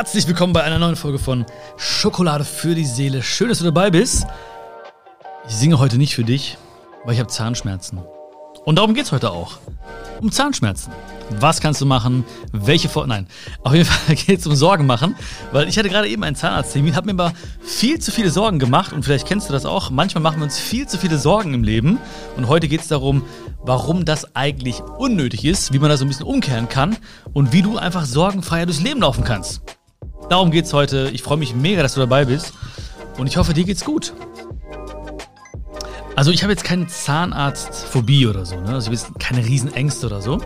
Herzlich willkommen bei einer neuen Folge von Schokolade für die Seele. Schön, dass du dabei bist. Ich singe heute nicht für dich, weil ich habe Zahnschmerzen. Und darum geht es heute auch. Um Zahnschmerzen. Was kannst du machen? Welche Vor... Nein, auf jeden Fall geht es um Sorgen machen, weil ich hatte gerade eben einen Zahnarzttermin, habe mir aber viel zu viele Sorgen gemacht und vielleicht kennst du das auch. Manchmal machen wir uns viel zu viele Sorgen im Leben und heute geht es darum, warum das eigentlich unnötig ist, wie man das so ein bisschen umkehren kann und wie du einfach sorgenfreier durchs Leben laufen kannst. Darum geht es heute. Ich freue mich mega, dass du dabei bist und ich hoffe, dir geht's gut. Also ich habe jetzt keine Zahnarztphobie oder so, ne? Also ich habe jetzt keine Riesenängste oder so.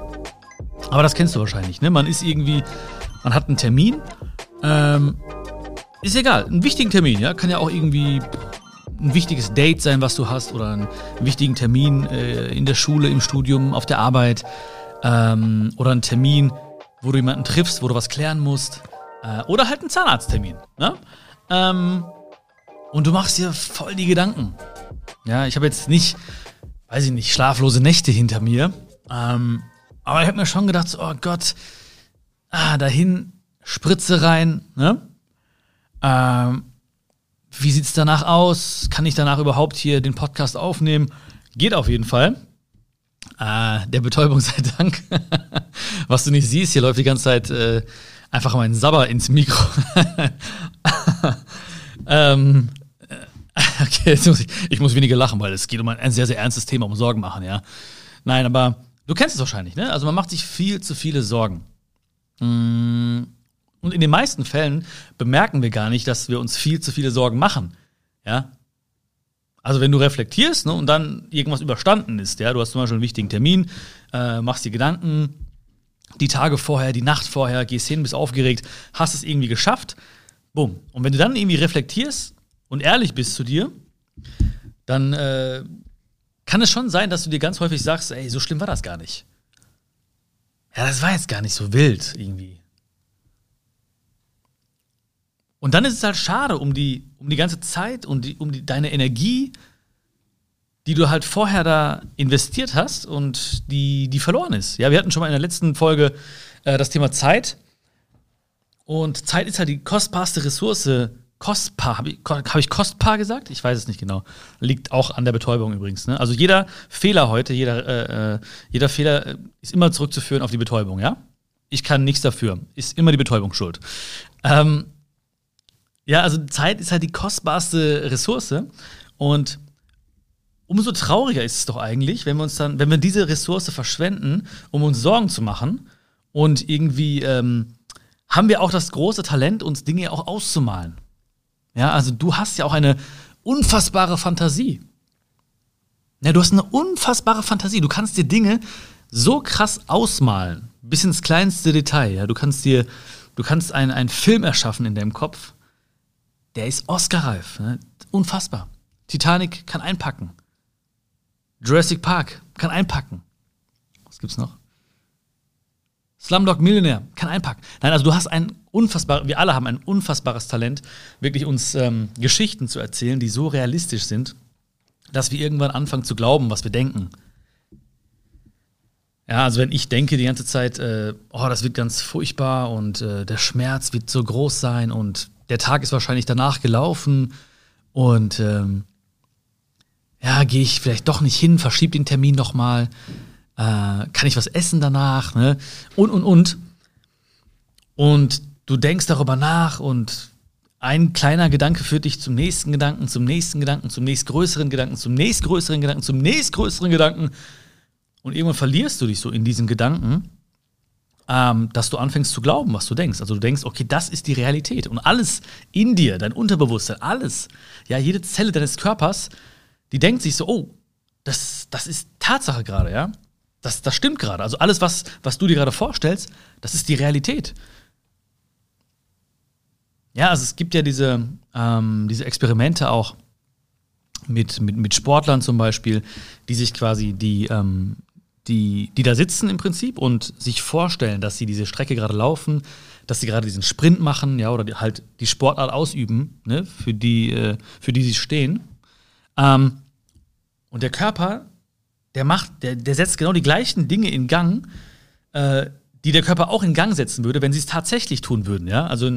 Aber das kennst du wahrscheinlich, ne? Man ist irgendwie, man hat einen Termin, ähm, ist egal, einen wichtigen Termin, ja? Kann ja auch irgendwie ein wichtiges Date sein, was du hast, oder einen wichtigen Termin äh, in der Schule, im Studium, auf der Arbeit, ähm, oder einen Termin, wo du jemanden triffst, wo du was klären musst, äh, oder halt einen Zahnarzttermin, ne? Ähm, und du machst dir voll die Gedanken. Ja, ich habe jetzt nicht, weiß ich nicht, schlaflose Nächte hinter mir. Ähm, aber ich habe mir schon gedacht, oh Gott, ah, dahin, Spritze rein, ne? Ähm, wie sieht's danach aus? Kann ich danach überhaupt hier den Podcast aufnehmen? Geht auf jeden Fall. Äh, der Betäubung sei Dank. Was du nicht siehst, hier läuft die ganze Zeit äh, einfach mein Sabber ins Mikro. ähm, okay, jetzt muss ich, ich muss weniger lachen, weil es geht um ein, ein sehr, sehr ernstes Thema, um Sorgen machen, ja. Nein, aber du kennst es wahrscheinlich, ne? Also man macht sich viel zu viele Sorgen. Mm, und in den meisten Fällen bemerken wir gar nicht, dass wir uns viel zu viele Sorgen machen, ja. Also wenn du reflektierst ne, und dann irgendwas überstanden ist, ja, du hast zum Beispiel einen wichtigen Termin, äh, machst dir Gedanken, die Tage vorher, die Nacht vorher, gehst hin, bist aufgeregt, hast es irgendwie geschafft, bumm. Und wenn du dann irgendwie reflektierst und ehrlich bist zu dir, dann äh, kann es schon sein, dass du dir ganz häufig sagst, ey, so schlimm war das gar nicht. Ja, das war jetzt gar nicht so wild irgendwie. Und dann ist es halt schade um die, um die ganze Zeit und die, um die, deine Energie, die du halt vorher da investiert hast und die, die verloren ist. Ja, wir hatten schon mal in der letzten Folge äh, das Thema Zeit. Und Zeit ist halt die kostbarste Ressource, kostbar. Habe ich, hab ich kostbar gesagt? Ich weiß es nicht genau. Liegt auch an der Betäubung übrigens. Ne? Also jeder Fehler heute, jeder, äh, äh jeder Fehler äh, ist immer zurückzuführen auf die Betäubung, ja? Ich kann nichts dafür. Ist immer die Betäubung schuld. Ähm, ja, also Zeit ist halt die kostbarste Ressource. Und umso trauriger ist es doch eigentlich, wenn wir uns dann, wenn wir diese Ressource verschwenden, um uns Sorgen zu machen und irgendwie ähm, haben wir auch das große Talent, uns Dinge auch auszumalen. Ja, also du hast ja auch eine unfassbare Fantasie. Ja, du hast eine unfassbare Fantasie. Du kannst dir Dinge so krass ausmalen, bis ins kleinste Detail. Ja, du kannst dir, du kannst einen, einen Film erschaffen in deinem Kopf. Der ist Oscar-reif. Ne? Unfassbar. Titanic kann einpacken. Jurassic Park kann einpacken. Was gibt's noch? Slumdog Millionär kann einpacken. Nein, also du hast ein unfassbares, wir alle haben ein unfassbares Talent, wirklich uns ähm, Geschichten zu erzählen, die so realistisch sind, dass wir irgendwann anfangen zu glauben, was wir denken. Ja, also wenn ich denke die ganze Zeit, äh, oh, das wird ganz furchtbar und äh, der Schmerz wird so groß sein und der Tag ist wahrscheinlich danach gelaufen und ähm, ja, gehe ich vielleicht doch nicht hin, verschiebe den Termin noch mal äh, kann ich was essen danach, ne? Und, und, und. Und du denkst darüber nach und ein kleiner Gedanke führt dich zum nächsten Gedanken, zum nächsten Gedanken, zum nächstgrößeren Gedanken, zum nächstgrößeren Gedanken, zum nächstgrößeren Gedanken. Und irgendwann verlierst du dich so in diesen Gedanken, ähm, dass du anfängst zu glauben, was du denkst. Also du denkst, okay, das ist die Realität. Und alles in dir, dein Unterbewusstsein, alles, ja, jede Zelle deines Körpers, die denkt sich so, oh, das, das ist Tatsache gerade, ja das, das stimmt gerade. Also alles, was, was du dir gerade vorstellst, das ist die Realität. Ja, also es gibt ja diese, ähm, diese Experimente auch mit, mit, mit Sportlern zum Beispiel, die sich quasi die, ähm, die, die da sitzen im Prinzip und sich vorstellen, dass sie diese Strecke gerade laufen, dass sie gerade diesen Sprint machen, ja, oder die, halt die Sportart ausüben, ne, für die, äh, für die sie stehen. Ähm, und der Körper der macht, der, der setzt genau die gleichen Dinge in Gang, äh, die der Körper auch in Gang setzen würde, wenn sie es tatsächlich tun würden. Ja? Also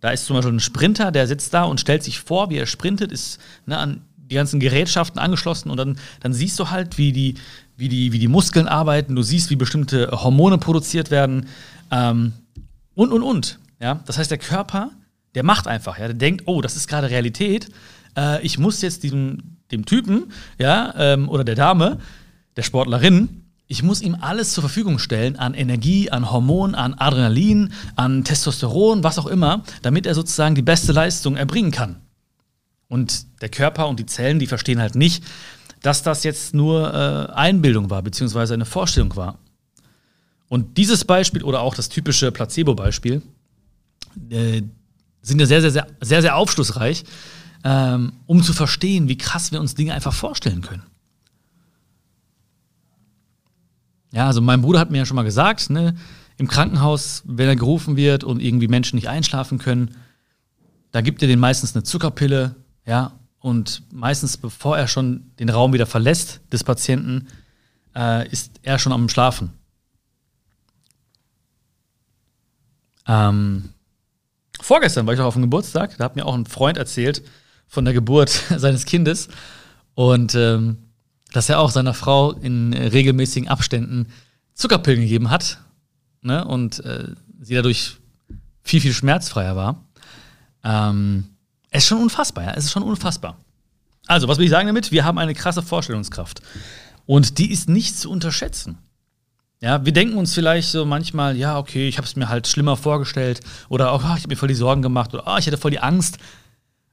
da ist zum Beispiel ein Sprinter, der sitzt da und stellt sich vor, wie er sprintet, ist ne, an die ganzen Gerätschaften angeschlossen und dann, dann siehst du halt, wie die, wie, die, wie die Muskeln arbeiten, du siehst, wie bestimmte Hormone produziert werden ähm, und, und, und. Ja? Das heißt, der Körper, der macht einfach, ja? der denkt, oh, das ist gerade Realität, äh, ich muss jetzt diesem, dem Typen ja, ähm, oder der Dame, der Sportlerin, ich muss ihm alles zur Verfügung stellen an Energie, an Hormon, an Adrenalin, an Testosteron, was auch immer, damit er sozusagen die beste Leistung erbringen kann. Und der Körper und die Zellen, die verstehen halt nicht, dass das jetzt nur äh, Einbildung war, beziehungsweise eine Vorstellung war. Und dieses Beispiel oder auch das typische Placebo-Beispiel äh, sind ja sehr, sehr, sehr, sehr, sehr aufschlussreich, ähm, um zu verstehen, wie krass wir uns Dinge einfach vorstellen können. Ja, also mein Bruder hat mir ja schon mal gesagt, ne, im Krankenhaus, wenn er gerufen wird und irgendwie Menschen nicht einschlafen können, da gibt er den meistens eine Zuckerpille, ja, und meistens, bevor er schon den Raum wieder verlässt des Patienten, äh, ist er schon am Schlafen. Ähm, vorgestern war ich auch auf dem Geburtstag, da hat mir auch ein Freund erzählt von der Geburt seines Kindes. Und ähm, dass er auch seiner Frau in regelmäßigen Abständen Zuckerpillen gegeben hat ne, und äh, sie dadurch viel, viel schmerzfreier war. Ähm, es ist schon unfassbar, ja, es ist schon unfassbar. Also, was will ich sagen damit? Wir haben eine krasse Vorstellungskraft. Und die ist nicht zu unterschätzen. Ja, wir denken uns vielleicht so manchmal, ja, okay, ich habe es mir halt schlimmer vorgestellt oder oh, ich habe mir voll die Sorgen gemacht oder oh, ich hatte voll die Angst.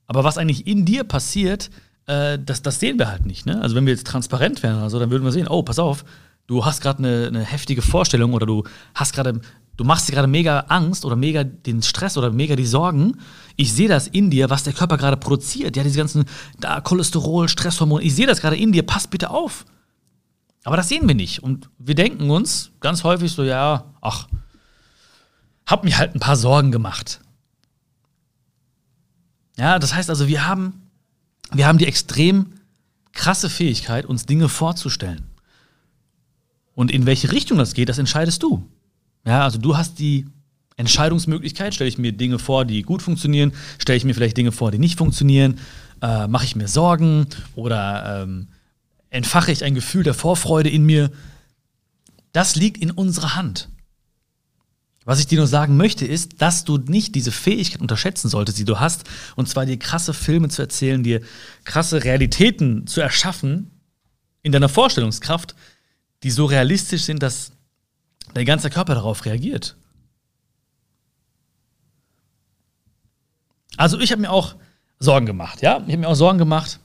Aber was eigentlich in dir passiert, äh, das, das sehen wir halt nicht. Ne? Also wenn wir jetzt transparent wären oder so, dann würden wir sehen, oh, pass auf, du hast gerade eine, eine heftige Vorstellung oder du hast gerade, du machst dir gerade mega Angst oder mega den Stress oder mega die Sorgen. Ich sehe das in dir, was der Körper gerade produziert. Ja, diese ganzen da, Cholesterol, Stresshormone, ich sehe das gerade in dir, pass bitte auf. Aber das sehen wir nicht. Und wir denken uns ganz häufig so, ja, ach, hab mir halt ein paar Sorgen gemacht. Ja, das heißt also, wir haben wir haben die extrem krasse Fähigkeit, uns Dinge vorzustellen. Und in welche Richtung das geht, das entscheidest du. Ja, also du hast die Entscheidungsmöglichkeit, stelle ich mir Dinge vor, die gut funktionieren, stelle ich mir vielleicht Dinge vor, die nicht funktionieren, äh, mache ich mir Sorgen oder ähm, entfache ich ein Gefühl der Vorfreude in mir. Das liegt in unserer Hand. Was ich dir nur sagen möchte, ist, dass du nicht diese Fähigkeit unterschätzen solltest, die du hast, und zwar dir krasse Filme zu erzählen, dir krasse Realitäten zu erschaffen in deiner Vorstellungskraft, die so realistisch sind, dass dein ganzer Körper darauf reagiert. Also ich habe mir auch Sorgen gemacht, ja, ich habe mir auch Sorgen gemacht.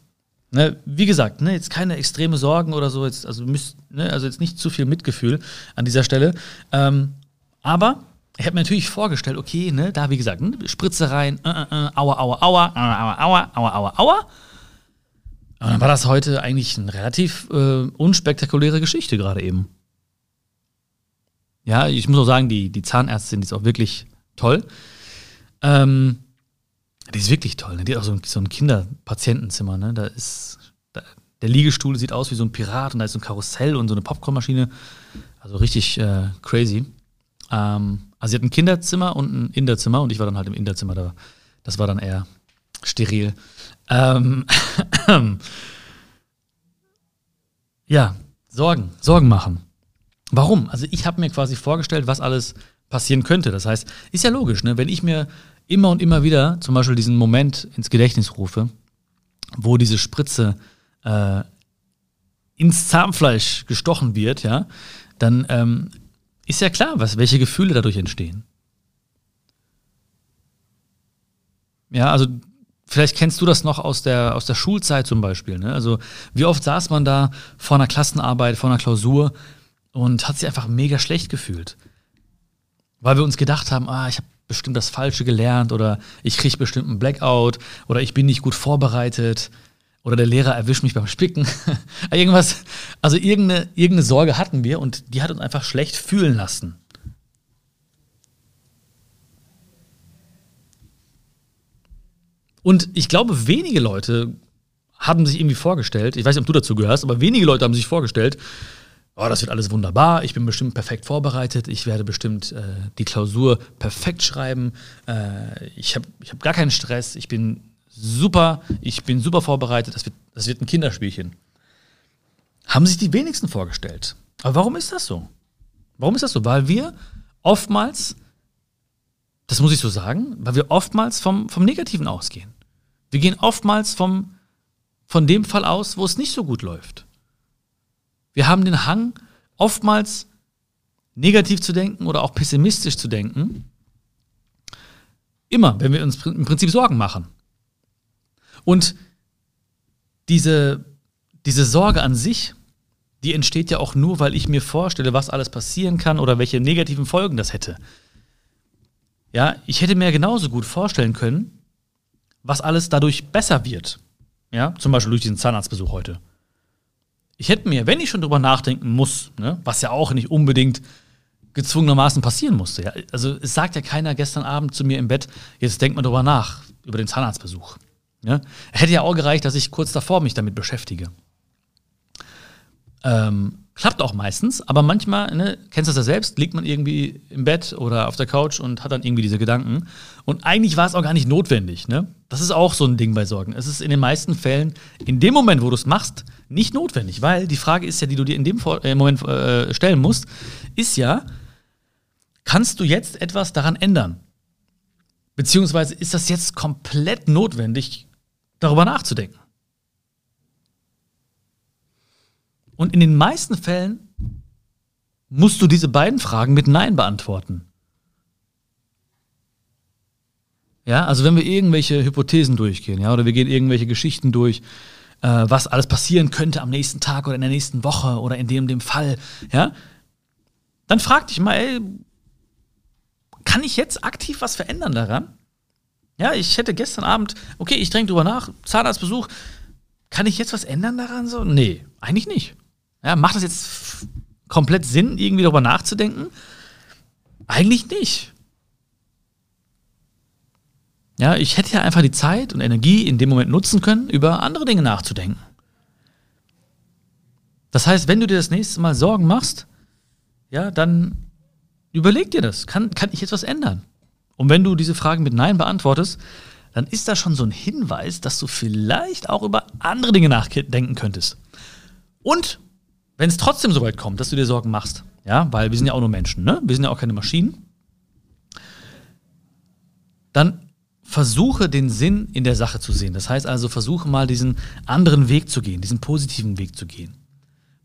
Ne, wie gesagt, ne, jetzt keine extreme Sorgen oder so, jetzt, also, müsst, ne, also jetzt nicht zu viel Mitgefühl an dieser Stelle. Ähm, aber ich habe mir natürlich vorgestellt, okay, ne, da wie gesagt, ne, Spritze rein, äh, äh, aua, aua, aua, aua, aua, aua, aua, aua. Und dann war das heute eigentlich eine relativ äh, unspektakuläre Geschichte gerade eben. Ja, ich muss auch sagen, die, die Zahnärztin, die ist auch wirklich toll. Ähm, die ist wirklich toll. Ne? Die hat auch so ein, so ein Kinderpatientenzimmer. Ne? Da ist der Liegestuhl sieht aus wie so ein Pirat und da ist so ein Karussell und so eine Popcornmaschine. Also richtig äh, crazy. Ähm, also sie hat ein Kinderzimmer und ein Inderzimmer und ich war dann halt im Inderzimmer da. Das war dann eher steril. Ähm, ja, Sorgen, Sorgen machen. Warum? Also ich habe mir quasi vorgestellt, was alles passieren könnte. Das heißt, ist ja logisch, ne? wenn ich mir immer und immer wieder zum Beispiel diesen Moment ins Gedächtnis rufe, wo diese Spritze äh, ins Zahnfleisch gestochen wird, ja, dann ähm, ist ja klar, was, welche Gefühle dadurch entstehen. Ja, also vielleicht kennst du das noch aus der, aus der Schulzeit zum Beispiel. Ne? Also wie oft saß man da vor einer Klassenarbeit, vor einer Klausur und hat sich einfach mega schlecht gefühlt. Weil wir uns gedacht haben, ah, ich habe bestimmt das Falsche gelernt oder ich kriege bestimmt einen Blackout oder ich bin nicht gut vorbereitet oder der Lehrer erwischt mich beim Spicken. Irgendwas, also irgendeine, irgendeine Sorge hatten wir und die hat uns einfach schlecht fühlen lassen. Und ich glaube, wenige Leute haben sich irgendwie vorgestellt, ich weiß nicht, ob du dazu gehörst, aber wenige Leute haben sich vorgestellt, oh, das wird alles wunderbar, ich bin bestimmt perfekt vorbereitet, ich werde bestimmt äh, die Klausur perfekt schreiben, äh, ich habe ich hab gar keinen Stress, ich bin super, ich bin super vorbereitet, das wird, das wird ein Kinderspielchen. Haben sich die wenigsten vorgestellt. Aber warum ist das so? Warum ist das so? Weil wir oftmals, das muss ich so sagen, weil wir oftmals vom, vom Negativen ausgehen. Wir gehen oftmals vom, von dem Fall aus, wo es nicht so gut läuft. Wir haben den Hang, oftmals negativ zu denken oder auch pessimistisch zu denken. Immer, wenn wir uns im Prinzip Sorgen machen. Und diese, diese Sorge an sich, die entsteht ja auch nur, weil ich mir vorstelle, was alles passieren kann oder welche negativen Folgen das hätte. Ja, ich hätte mir genauso gut vorstellen können, was alles dadurch besser wird. Ja, zum Beispiel durch diesen Zahnarztbesuch heute. Ich hätte mir, wenn ich schon drüber nachdenken muss, ne, was ja auch nicht unbedingt gezwungenermaßen passieren musste. Ja, also es sagt ja keiner gestern Abend zu mir im Bett, jetzt denkt man drüber nach, über den Zahnarztbesuch. Ja? Hätte ja auch gereicht, dass ich kurz davor mich damit beschäftige. Ähm, klappt auch meistens, aber manchmal, ne, kennst du das ja selbst, liegt man irgendwie im Bett oder auf der Couch und hat dann irgendwie diese Gedanken. Und eigentlich war es auch gar nicht notwendig. Ne? Das ist auch so ein Ding bei Sorgen. Es ist in den meisten Fällen, in dem Moment, wo du es machst, nicht notwendig, weil die Frage ist ja, die du dir in dem äh, Moment äh, stellen musst, ist ja, kannst du jetzt etwas daran ändern? Beziehungsweise ist das jetzt komplett notwendig, darüber nachzudenken? Und in den meisten Fällen musst du diese beiden Fragen mit Nein beantworten. Ja, also wenn wir irgendwelche Hypothesen durchgehen, ja, oder wir gehen irgendwelche Geschichten durch, äh, was alles passieren könnte am nächsten Tag oder in der nächsten Woche oder in dem dem Fall, ja, dann frag dich mal, ey, kann ich jetzt aktiv was verändern daran? Ja, ich hätte gestern Abend, okay, ich denke drüber nach, Zahnarztbesuch, kann ich jetzt was ändern daran? So? Nee, eigentlich nicht. Ja, macht das jetzt komplett Sinn, irgendwie darüber nachzudenken? Eigentlich nicht. Ja, ich hätte ja einfach die Zeit und Energie in dem Moment nutzen können, über andere Dinge nachzudenken. Das heißt, wenn du dir das nächste Mal Sorgen machst, ja, dann überleg dir das. Kann, kann ich jetzt was ändern? Und wenn du diese Fragen mit Nein beantwortest, dann ist das schon so ein Hinweis, dass du vielleicht auch über andere Dinge nachdenken könntest. Und wenn es trotzdem so weit kommt, dass du dir Sorgen machst, ja, weil wir sind ja auch nur Menschen, ne? Wir sind ja auch keine Maschinen, dann versuche den Sinn in der Sache zu sehen. Das heißt also, versuche mal diesen anderen Weg zu gehen, diesen positiven Weg zu gehen.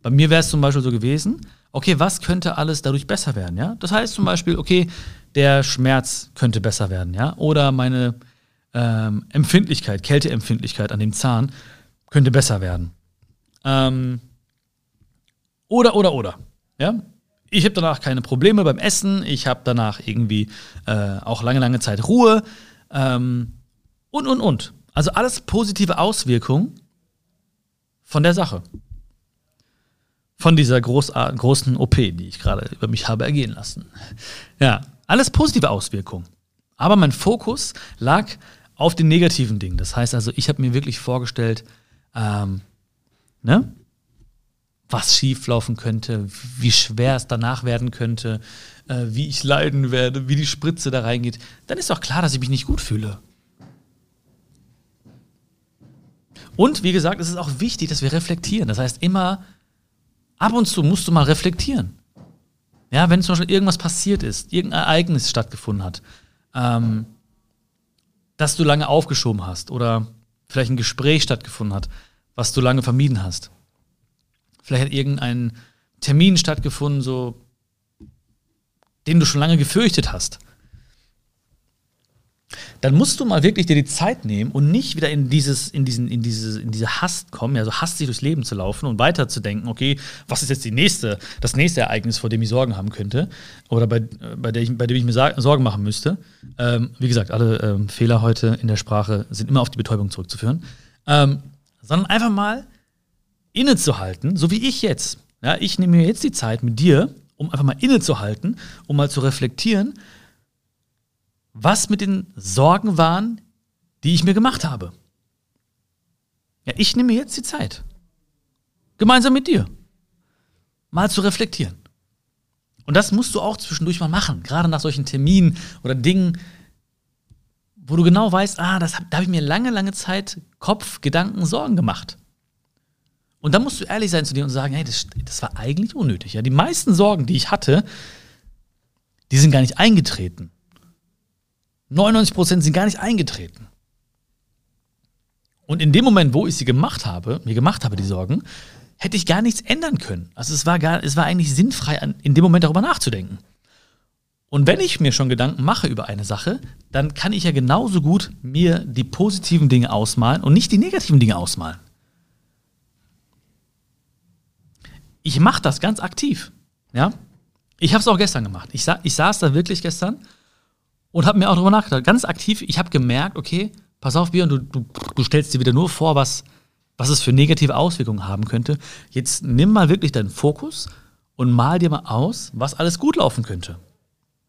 Bei mir wäre es zum Beispiel so gewesen, okay, was könnte alles dadurch besser werden, ja? Das heißt zum Beispiel, okay, der Schmerz könnte besser werden, ja? Oder meine ähm, Empfindlichkeit, Kälteempfindlichkeit an dem Zahn könnte besser werden. Ähm, oder, oder, oder. Ja? Ich habe danach keine Probleme beim Essen, ich habe danach irgendwie äh, auch lange, lange Zeit Ruhe ähm, und, und, und. Also alles positive Auswirkungen von der Sache. Von dieser groß, großen OP, die ich gerade über mich habe ergehen lassen. Ja, alles positive Auswirkungen. Aber mein Fokus lag auf den negativen Dingen. Das heißt also, ich habe mir wirklich vorgestellt, ähm, ne? was schieflaufen könnte, wie schwer es danach werden könnte, äh, wie ich leiden werde, wie die Spritze da reingeht, dann ist doch klar, dass ich mich nicht gut fühle. Und wie gesagt, es ist auch wichtig, dass wir reflektieren. Das heißt, immer ab und zu musst du mal reflektieren. Ja, wenn zum Beispiel irgendwas passiert ist, irgendein Ereignis stattgefunden hat, ähm, das du lange aufgeschoben hast oder vielleicht ein Gespräch stattgefunden hat, was du lange vermieden hast. Vielleicht hat irgendein Termin stattgefunden, so, den du schon lange gefürchtet hast dann musst du mal wirklich dir die Zeit nehmen und nicht wieder in dieses, in diesen, in diese, in diese Hast kommen, so hastig durchs Leben zu laufen und weiterzudenken, okay, was ist jetzt die nächste, das nächste Ereignis, vor dem ich Sorgen haben könnte oder bei, bei, der ich, bei dem ich mir Sorgen machen müsste. Ähm, wie gesagt, alle ähm, Fehler heute in der Sprache sind immer auf die Betäubung zurückzuführen. Ähm, sondern einfach mal innezuhalten, so wie ich jetzt. Ja, ich nehme mir jetzt die Zeit mit dir, um einfach mal innezuhalten, um mal zu reflektieren, was mit den Sorgen waren, die ich mir gemacht habe. Ja, ich nehme jetzt die Zeit. Gemeinsam mit dir. mal zu reflektieren. Und das musst du auch zwischendurch mal machen, gerade nach solchen Terminen oder Dingen, wo du genau weißt, ah, das, da habe ich mir lange, lange Zeit Kopf, Gedanken, Sorgen gemacht. Und dann musst du ehrlich sein zu dir und sagen, hey, das, das war eigentlich unnötig. Ja? Die meisten Sorgen, die ich hatte, die sind gar nicht eingetreten. 99 Prozent sind gar nicht eingetreten. Und in dem Moment, wo ich sie gemacht habe, mir gemacht habe, die Sorgen, hätte ich gar nichts ändern können. Also es war, gar, es war eigentlich sinnfrei, in dem Moment darüber nachzudenken. Und wenn ich mir schon Gedanken mache über eine Sache, dann kann ich ja genauso gut mir die positiven Dinge ausmalen und nicht die negativen Dinge ausmalen. Ich mache das ganz aktiv. Ja? Ich habe es auch gestern gemacht. Ich, sa ich saß da wirklich gestern und habe mir auch darüber nachgedacht. Ganz aktiv, ich habe gemerkt, okay, pass auf, Björn, du, du, du stellst dir wieder nur vor, was, was es für negative Auswirkungen haben könnte. Jetzt nimm mal wirklich deinen Fokus und mal dir mal aus, was alles gut laufen könnte.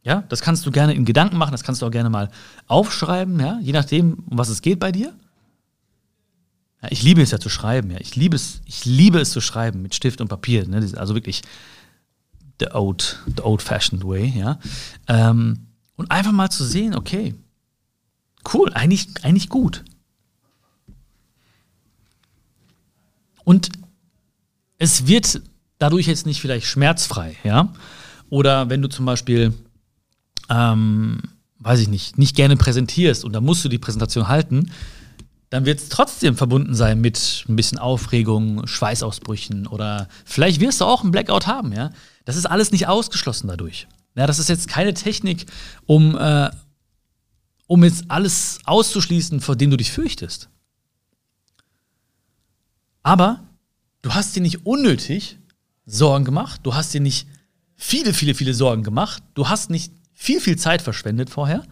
Ja, das kannst du gerne in Gedanken machen, das kannst du auch gerne mal aufschreiben, ja, je nachdem, um was es geht bei dir. Ja, ich liebe es ja zu schreiben, ja. Ich liebe es, ich liebe es zu schreiben mit Stift und Papier. Ne? Also wirklich the old, the old-fashioned way, ja. Ähm, und einfach mal zu sehen, okay, cool, eigentlich, eigentlich gut. Und es wird dadurch jetzt nicht vielleicht schmerzfrei, ja. Oder wenn du zum Beispiel, ähm, weiß ich nicht, nicht gerne präsentierst und da musst du die Präsentation halten, dann wird es trotzdem verbunden sein mit ein bisschen Aufregung, Schweißausbrüchen oder vielleicht wirst du auch einen Blackout haben, ja. Das ist alles nicht ausgeschlossen dadurch. Ja, das ist jetzt keine Technik, um, äh, um jetzt alles auszuschließen, vor dem du dich fürchtest. Aber du hast dir nicht unnötig Sorgen gemacht, du hast dir nicht viele, viele, viele Sorgen gemacht, du hast nicht viel, viel Zeit verschwendet vorher,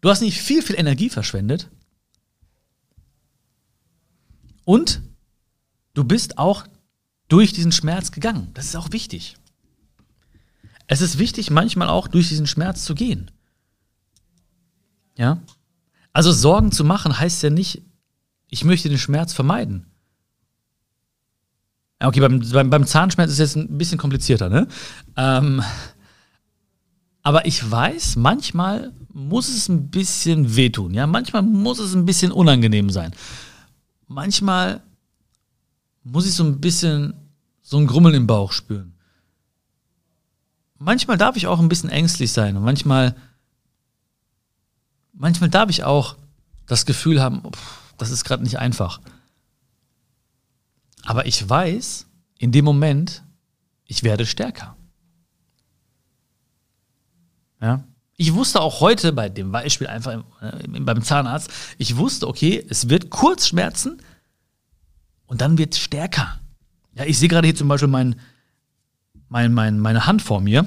du hast nicht viel, viel Energie verschwendet und du bist auch durch diesen Schmerz gegangen. Das ist auch wichtig. Es ist wichtig, manchmal auch durch diesen Schmerz zu gehen. Ja? Also Sorgen zu machen heißt ja nicht, ich möchte den Schmerz vermeiden. Okay, beim, beim, beim Zahnschmerz ist es jetzt ein bisschen komplizierter, ne? Ähm, aber ich weiß, manchmal muss es ein bisschen wehtun, ja? Manchmal muss es ein bisschen unangenehm sein. Manchmal muss ich so ein bisschen so ein Grummeln im Bauch spüren manchmal darf ich auch ein bisschen ängstlich sein und manchmal, manchmal darf ich auch das Gefühl haben, pff, das ist gerade nicht einfach. Aber ich weiß, in dem Moment, ich werde stärker. Ja? Ich wusste auch heute bei dem Beispiel einfach äh, beim Zahnarzt, ich wusste, okay, es wird kurz schmerzen und dann wird es stärker. Ja, ich sehe gerade hier zum Beispiel meinen mein, mein, meine Hand vor mir.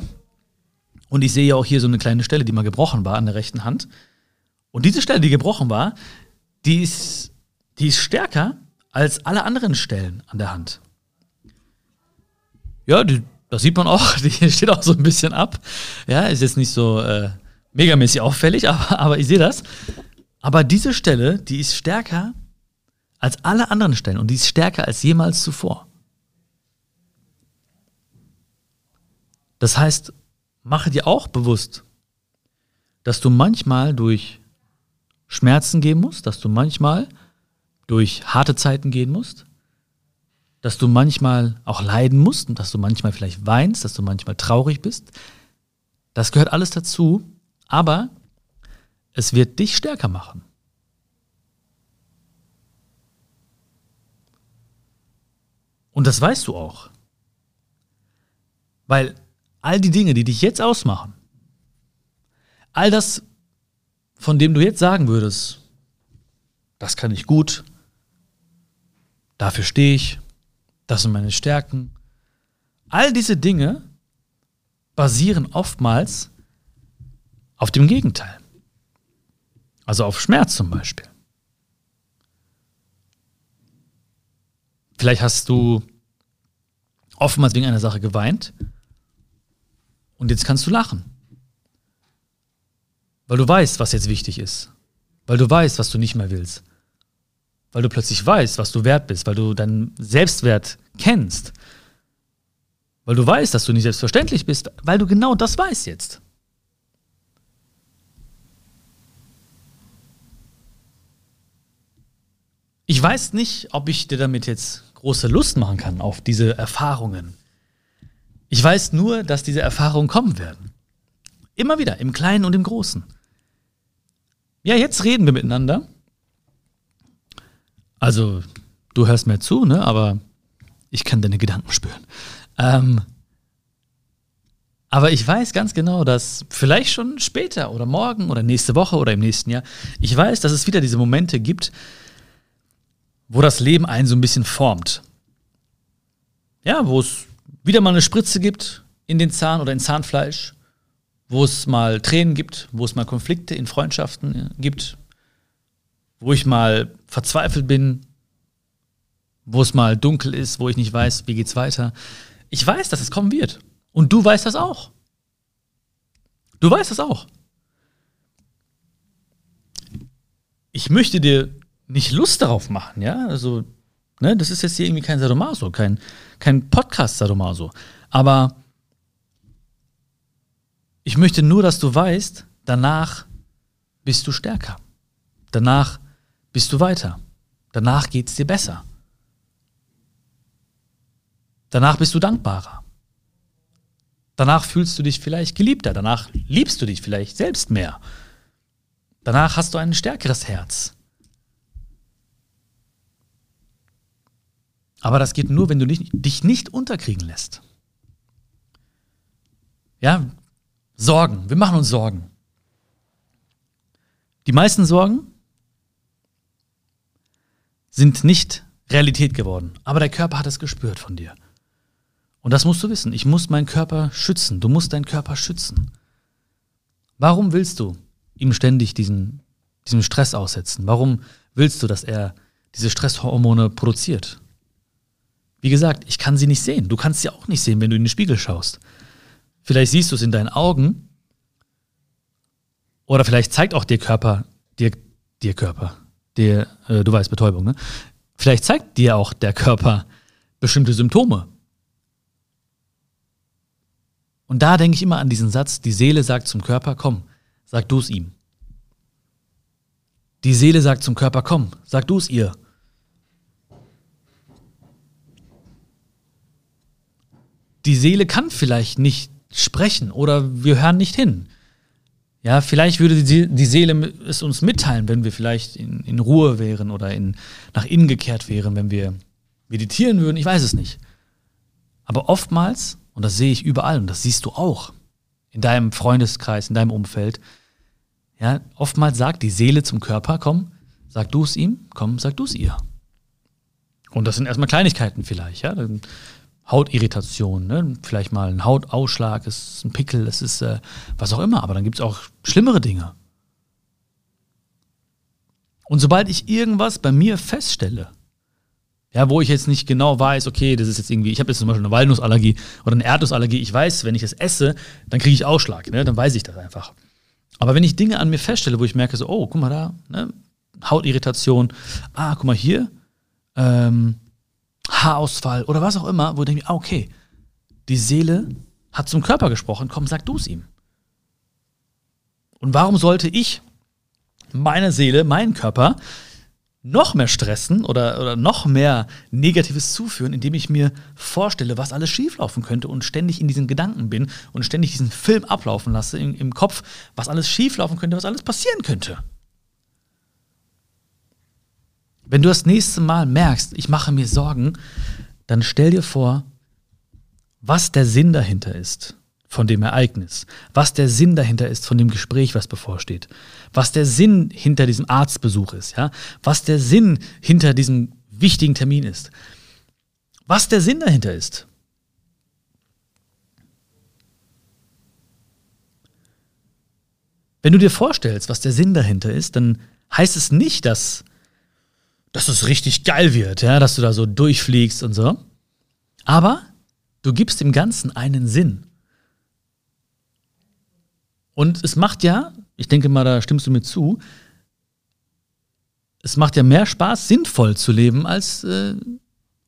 Und ich sehe ja auch hier so eine kleine Stelle, die mal gebrochen war an der rechten Hand. Und diese Stelle, die gebrochen war, die ist, die ist stärker als alle anderen Stellen an der Hand. Ja, die, das sieht man auch, die steht auch so ein bisschen ab. Ja, ist jetzt nicht so äh, megamäßig auffällig, aber, aber ich sehe das. Aber diese Stelle, die ist stärker als alle anderen Stellen und die ist stärker als jemals zuvor. Das heißt, mache dir auch bewusst, dass du manchmal durch Schmerzen gehen musst, dass du manchmal durch harte Zeiten gehen musst, dass du manchmal auch leiden musst und dass du manchmal vielleicht weinst, dass du manchmal traurig bist. Das gehört alles dazu, aber es wird dich stärker machen. Und das weißt du auch. Weil all die Dinge, die dich jetzt ausmachen, all das, von dem du jetzt sagen würdest, das kann ich gut, dafür stehe ich, das sind meine Stärken, all diese Dinge basieren oftmals auf dem Gegenteil. Also auf Schmerz zum Beispiel. Vielleicht hast du oftmals wegen einer Sache geweint und jetzt kannst du lachen. Weil du weißt, was jetzt wichtig ist. Weil du weißt, was du nicht mehr willst. Weil du plötzlich weißt, was du wert bist. Weil du deinen Selbstwert kennst. Weil du weißt, dass du nicht selbstverständlich bist, weil du genau das weißt jetzt. Ich weiß nicht, ob ich dir damit jetzt große Lust machen kann auf diese Erfahrungen. Ich weiß nur, dass diese Erfahrungen kommen werden. Immer wieder, im Kleinen und im Großen. Ja, jetzt reden wir miteinander. Also, du hörst mir zu, ne? Aber ich kann deine Gedanken spüren. Ähm, aber ich weiß ganz genau, dass vielleicht schon später oder morgen oder nächste Woche oder im nächsten Jahr, ich weiß, dass es wieder diese Momente gibt, wo das Leben einen so ein bisschen formt. Ja, wo es wieder mal eine Spritze gibt in den Zahn oder in Zahnfleisch, wo es mal Tränen gibt, wo es mal Konflikte in Freundschaften gibt, wo ich mal verzweifelt bin, wo es mal dunkel ist, wo ich nicht weiß, wie geht's weiter. Ich weiß, dass es kommen wird. Und du weißt das auch. Du weißt das auch. Ich möchte dir nicht Lust darauf machen, ja? Also, ne, das ist jetzt hier irgendwie kein Sadomaso, kein, kein Podcast Sadomaso. Aber ich möchte nur, dass du weißt, danach bist du stärker. Danach bist du weiter. Danach geht es dir besser. Danach bist du dankbarer. Danach fühlst du dich vielleicht geliebter. Danach liebst du dich vielleicht selbst mehr. Danach hast du ein stärkeres Herz. Aber das geht nur, wenn du nicht, dich nicht unterkriegen lässt. Ja, Sorgen. Wir machen uns Sorgen. Die meisten Sorgen sind nicht Realität geworden, aber der Körper hat es gespürt von dir. Und das musst du wissen. Ich muss meinen Körper schützen. Du musst deinen Körper schützen. Warum willst du ihm ständig diesen, diesem Stress aussetzen? Warum willst du, dass er diese Stresshormone produziert? Wie gesagt, ich kann sie nicht sehen. Du kannst sie auch nicht sehen, wenn du in den Spiegel schaust. Vielleicht siehst du es in deinen Augen. Oder vielleicht zeigt auch dir Körper, dir, dir Körper, dir, äh, du weißt, Betäubung, ne? Vielleicht zeigt dir auch der Körper bestimmte Symptome. Und da denke ich immer an diesen Satz, die Seele sagt zum Körper, komm, sag du es ihm. Die Seele sagt zum Körper, komm, sag du es ihr. Die Seele kann vielleicht nicht sprechen oder wir hören nicht hin. Ja, vielleicht würde die, Seele es uns mitteilen, wenn wir vielleicht in, in Ruhe wären oder in, nach innen gekehrt wären, wenn wir meditieren würden. Ich weiß es nicht. Aber oftmals, und das sehe ich überall und das siehst du auch, in deinem Freundeskreis, in deinem Umfeld, ja, oftmals sagt die Seele zum Körper, komm, sag du es ihm, komm, sag du es ihr. Und das sind erstmal Kleinigkeiten vielleicht, ja. Dann Hautirritation, ne? vielleicht mal ein Hautausschlag, es ist ein Pickel, es ist äh, was auch immer, aber dann gibt es auch schlimmere Dinge. Und sobald ich irgendwas bei mir feststelle, ja, wo ich jetzt nicht genau weiß, okay, das ist jetzt irgendwie, ich habe jetzt zum Beispiel eine Walnussallergie oder eine Erdnussallergie, ich weiß, wenn ich es esse, dann kriege ich Ausschlag, ne? dann weiß ich das einfach. Aber wenn ich Dinge an mir feststelle, wo ich merke, so, oh, guck mal da, ne? Hautirritation, ah, guck mal hier, ähm, Haarausfall oder was auch immer, wo ich denke, ah, okay, die Seele hat zum Körper gesprochen, komm, sag du es ihm. Und warum sollte ich meine Seele, meinen Körper noch mehr stressen oder, oder noch mehr Negatives zuführen, indem ich mir vorstelle, was alles schieflaufen könnte und ständig in diesen Gedanken bin und ständig diesen Film ablaufen lasse im, im Kopf, was alles schieflaufen könnte, was alles passieren könnte. Wenn du das nächste Mal merkst, ich mache mir Sorgen, dann stell dir vor, was der Sinn dahinter ist von dem Ereignis, was der Sinn dahinter ist von dem Gespräch, was bevorsteht, was der Sinn hinter diesem Arztbesuch ist, ja, was der Sinn hinter diesem wichtigen Termin ist, was der Sinn dahinter ist. Wenn du dir vorstellst, was der Sinn dahinter ist, dann heißt es nicht, dass dass es richtig geil wird, ja, dass du da so durchfliegst und so. Aber du gibst dem Ganzen einen Sinn. Und es macht ja, ich denke mal, da stimmst du mir zu, es macht ja mehr Spaß, sinnvoll zu leben, als äh,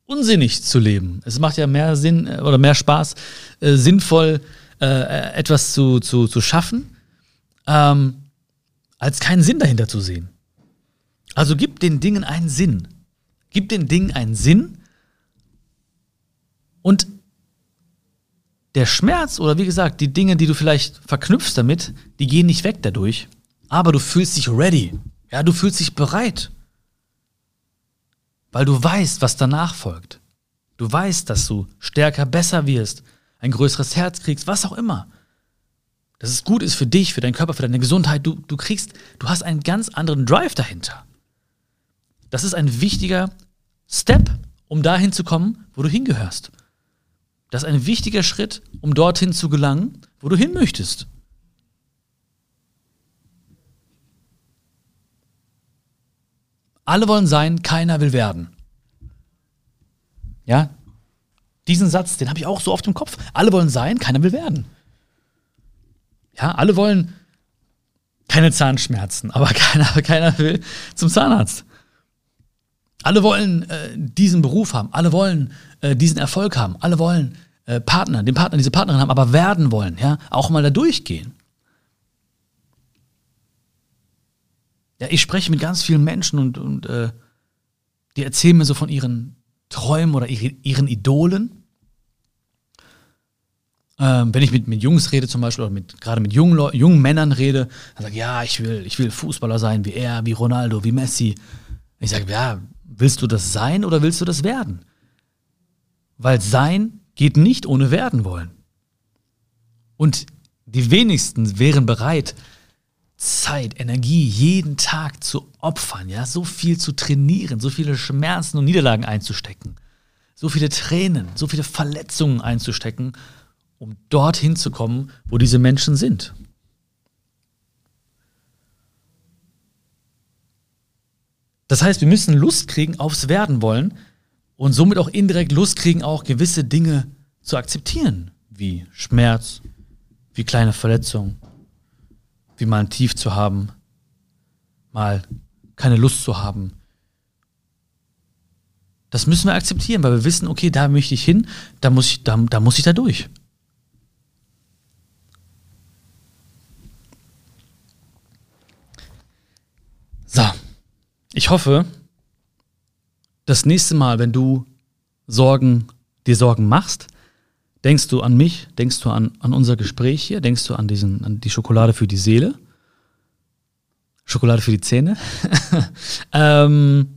unsinnig zu leben. Es macht ja mehr Sinn äh, oder mehr Spaß, äh, sinnvoll äh, etwas zu, zu, zu schaffen, ähm, als keinen Sinn dahinter zu sehen. Also gib den Dingen einen Sinn. Gib den Dingen einen Sinn und der Schmerz oder wie gesagt, die Dinge, die du vielleicht verknüpfst damit, die gehen nicht weg dadurch, aber du fühlst dich ready. Ja, du fühlst dich bereit weil du weißt, was danach folgt. Du weißt, dass du stärker, besser wirst, ein größeres Herz kriegst, was auch immer. Dass es gut ist für dich, für deinen Körper, für deine Gesundheit. Du, du kriegst, du hast einen ganz anderen Drive dahinter. Das ist ein wichtiger Step, um dahin zu kommen, wo du hingehörst. Das ist ein wichtiger Schritt, um dorthin zu gelangen, wo du hin möchtest. Alle wollen sein, keiner will werden. Ja? Diesen Satz, den habe ich auch so oft im Kopf. Alle wollen sein, keiner will werden. Ja, alle wollen keine Zahnschmerzen, aber keiner, keiner will zum Zahnarzt. Alle wollen äh, diesen Beruf haben, alle wollen äh, diesen Erfolg haben, alle wollen äh, Partner, den Partner, diese Partnerin haben, aber werden wollen, ja, auch mal da durchgehen. ja, ich spreche mit ganz vielen Menschen und, und äh, die erzählen mir so von ihren Träumen oder ihre, ihren Idolen. Ähm, wenn ich mit, mit Jungs rede zum Beispiel oder mit, gerade mit jungen, jungen Männern rede, dann sage ich, ja, ich will, ich will Fußballer sein wie er, wie Ronaldo, wie Messi. Ich sage, ja, willst du das sein oder willst du das werden? Weil sein geht nicht ohne werden wollen. Und die wenigsten wären bereit, Zeit, Energie jeden Tag zu opfern, ja, so viel zu trainieren, so viele Schmerzen und Niederlagen einzustecken, so viele Tränen, so viele Verletzungen einzustecken, um dorthin zu kommen, wo diese Menschen sind. Das heißt, wir müssen Lust kriegen aufs Werden wollen und somit auch indirekt Lust kriegen, auch gewisse Dinge zu akzeptieren, wie Schmerz, wie kleine Verletzungen, wie mal ein Tief zu haben, mal keine Lust zu haben. Das müssen wir akzeptieren, weil wir wissen, okay, da möchte ich hin, da muss ich da, da, muss ich da durch. So, ich hoffe, das nächste Mal, wenn du Sorgen, dir Sorgen machst, Denkst du an mich? Denkst du an, an unser Gespräch hier? Denkst du an, diesen, an die Schokolade für die Seele? Schokolade für die Zähne? ähm,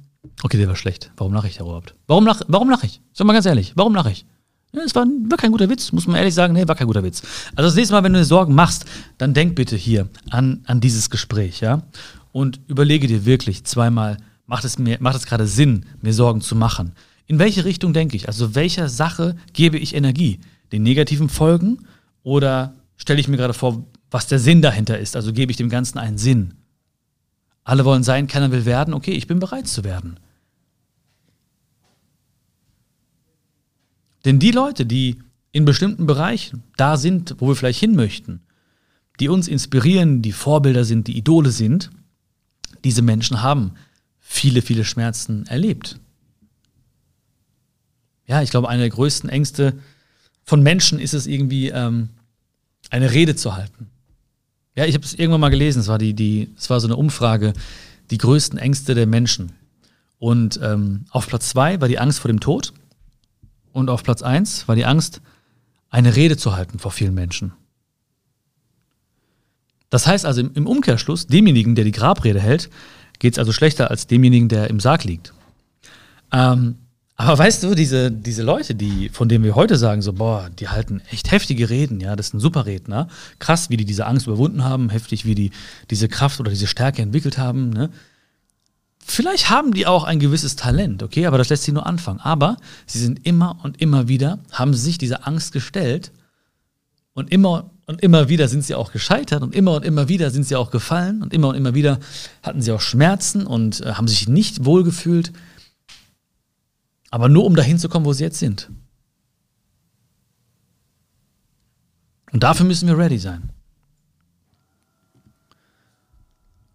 okay, der war schlecht. Warum lache ich da überhaupt? Warum lache warum lach ich? Sag mal ganz ehrlich, warum lache ich? Es war, war kein guter Witz, muss man ehrlich sagen. Nee, war kein guter Witz. Also das nächste Mal, wenn du dir Sorgen machst, dann denk bitte hier an, an dieses Gespräch, ja? Und überlege dir wirklich zweimal, macht es, mir, macht es gerade Sinn, mir Sorgen zu machen? In welche Richtung denke ich? Also welcher Sache gebe ich Energie? den negativen Folgen oder stelle ich mir gerade vor, was der Sinn dahinter ist? Also gebe ich dem Ganzen einen Sinn. Alle wollen sein, keiner will werden. Okay, ich bin bereit zu werden. Denn die Leute, die in bestimmten Bereichen da sind, wo wir vielleicht hin möchten, die uns inspirieren, die Vorbilder sind, die Idole sind, diese Menschen haben viele, viele Schmerzen erlebt. Ja, ich glaube, eine der größten Ängste von Menschen ist es irgendwie, ähm, eine Rede zu halten. Ja, ich habe es irgendwann mal gelesen, es war, die, die, es war so eine Umfrage, die größten Ängste der Menschen. Und ähm, auf Platz zwei war die Angst vor dem Tod und auf Platz eins war die Angst, eine Rede zu halten vor vielen Menschen. Das heißt also im Umkehrschluss, demjenigen, der die Grabrede hält, geht es also schlechter als demjenigen, der im Sarg liegt. Ähm, aber weißt du, diese, diese Leute, die, von denen wir heute sagen, so, boah, die halten echt heftige Reden, ja, das sind super Redner. Krass, wie die diese Angst überwunden haben, heftig, wie die diese Kraft oder diese Stärke entwickelt haben, ne? Vielleicht haben die auch ein gewisses Talent, okay, aber das lässt sie nur anfangen. Aber sie sind immer und immer wieder, haben sich dieser Angst gestellt und immer und immer wieder sind sie auch gescheitert und immer und immer wieder sind sie auch gefallen und immer und immer wieder hatten sie auch Schmerzen und äh, haben sich nicht wohlgefühlt. Aber nur um dahin zu kommen, wo sie jetzt sind. Und dafür müssen wir ready sein.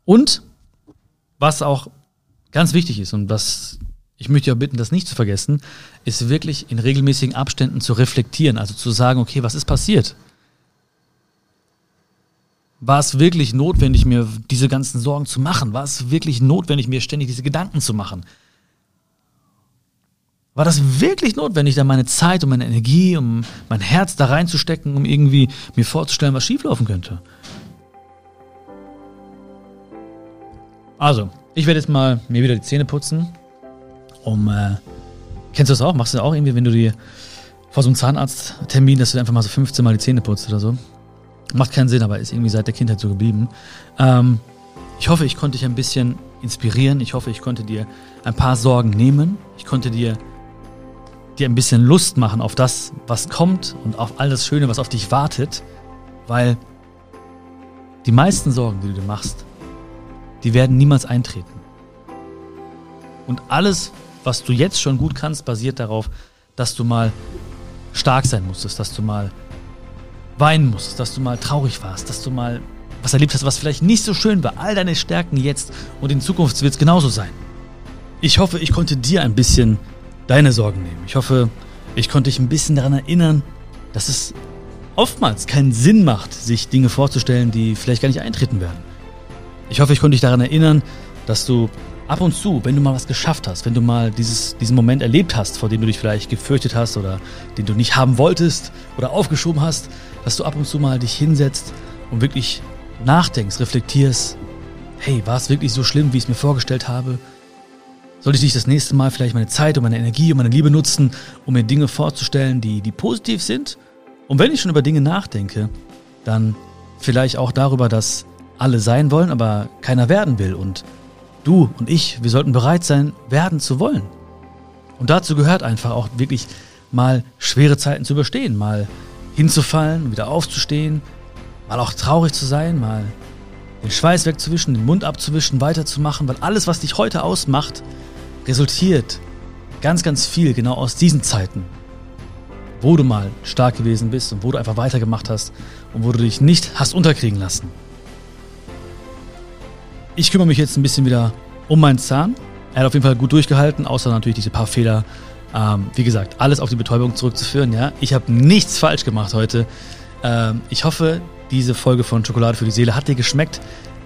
Und was auch ganz wichtig ist und was ich möchte auch bitten, das nicht zu vergessen, ist wirklich in regelmäßigen Abständen zu reflektieren, also zu sagen, okay, was ist passiert? War es wirklich notwendig, mir diese ganzen Sorgen zu machen? War es wirklich notwendig, mir ständig diese Gedanken zu machen? War das wirklich notwendig, da meine Zeit und meine Energie, um mein Herz da reinzustecken, um irgendwie mir vorzustellen, was schieflaufen könnte? Also, ich werde jetzt mal mir wieder die Zähne putzen. Um, äh, kennst du das auch? Machst du das auch irgendwie, wenn du dir vor so einem Zahnarzttermin, dass du einfach mal so 15 Mal die Zähne putzt oder so? Macht keinen Sinn, aber ist irgendwie seit der Kindheit so geblieben. Ähm, ich hoffe, ich konnte dich ein bisschen inspirieren. Ich hoffe, ich konnte dir ein paar Sorgen nehmen. Ich konnte dir, dir ein bisschen Lust machen auf das, was kommt und auf all das Schöne, was auf dich wartet. Weil die meisten Sorgen, die du dir machst, die werden niemals eintreten. Und alles, was du jetzt schon gut kannst, basiert darauf, dass du mal stark sein musstest, dass du mal weinen musstest, dass du mal traurig warst, dass du mal was erlebt hast, was vielleicht nicht so schön war. All deine Stärken jetzt und in Zukunft wird es genauso sein. Ich hoffe, ich konnte dir ein bisschen deine Sorgen nehmen. Ich hoffe, ich konnte dich ein bisschen daran erinnern, dass es oftmals keinen Sinn macht, sich Dinge vorzustellen, die vielleicht gar nicht eintreten werden. Ich hoffe, ich konnte dich daran erinnern, dass du ab und zu, wenn du mal was geschafft hast, wenn du mal dieses, diesen Moment erlebt hast, vor dem du dich vielleicht gefürchtet hast oder den du nicht haben wolltest oder aufgeschoben hast, dass du ab und zu mal dich hinsetzt und wirklich nachdenkst, reflektierst, hey, war es wirklich so schlimm, wie ich es mir vorgestellt habe? Sollte ich nicht das nächste Mal vielleicht meine Zeit und meine Energie und meine Liebe nutzen, um mir Dinge vorzustellen, die, die positiv sind? Und wenn ich schon über Dinge nachdenke, dann vielleicht auch darüber, dass alle sein wollen, aber keiner werden will und du und ich, wir sollten bereit sein, werden zu wollen. Und dazu gehört einfach auch wirklich mal schwere Zeiten zu überstehen, mal hinzufallen, wieder aufzustehen, mal auch traurig zu sein, mal den Schweiß wegzuwischen, den Mund abzuwischen, weiterzumachen, weil alles, was dich heute ausmacht, resultiert ganz, ganz viel genau aus diesen Zeiten, wo du mal stark gewesen bist und wo du einfach weitergemacht hast und wo du dich nicht hast unterkriegen lassen. Ich kümmere mich jetzt ein bisschen wieder um meinen Zahn. Er hat auf jeden Fall gut durchgehalten, außer natürlich diese paar Fehler. Ähm, wie gesagt, alles auf die Betäubung zurückzuführen. Ja, ich habe nichts falsch gemacht heute. Ähm, ich hoffe, diese Folge von Schokolade für die Seele hat dir geschmeckt.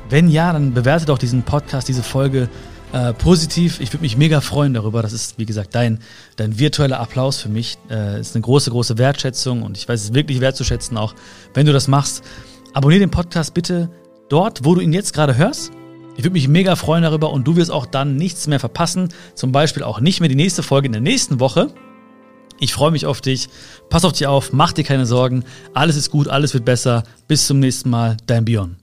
Wenn ja, dann bewerte doch diesen Podcast, diese Folge äh, positiv. Ich würde mich mega freuen darüber. Das ist, wie gesagt, dein, dein virtueller Applaus für mich. Äh, ist eine große, große Wertschätzung und ich weiß es wirklich wertzuschätzen, auch wenn du das machst. Abonniere den Podcast bitte dort, wo du ihn jetzt gerade hörst. Ich würde mich mega freuen darüber und du wirst auch dann nichts mehr verpassen. Zum Beispiel auch nicht mehr die nächste Folge in der nächsten Woche. Ich freue mich auf dich. Pass auf dich auf, mach dir keine Sorgen. Alles ist gut, alles wird besser. Bis zum nächsten Mal, dein Björn.